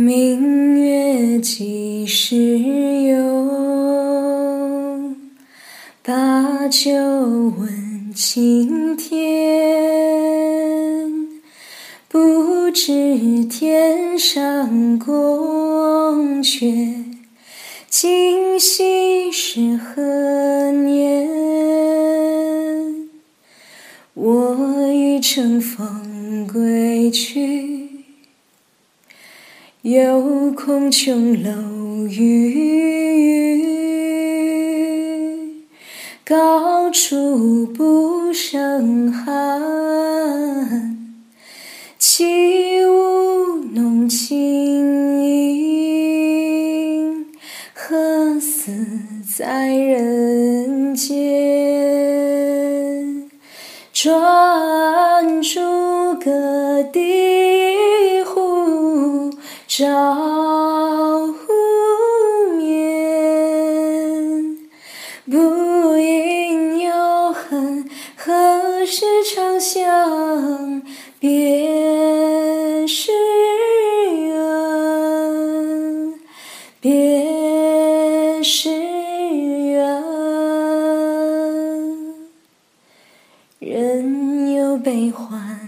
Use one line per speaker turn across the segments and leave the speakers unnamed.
明月几时有？把酒问青天。不知天上宫阙，今夕是何年？我欲乘风归去。又恐琼楼玉宇，高处不胜寒。起舞弄清影，何似在人间？转照忽眠，不应有恨，何时长向别时圆？别时圆，人有悲欢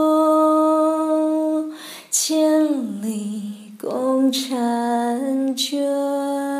千里共婵娟。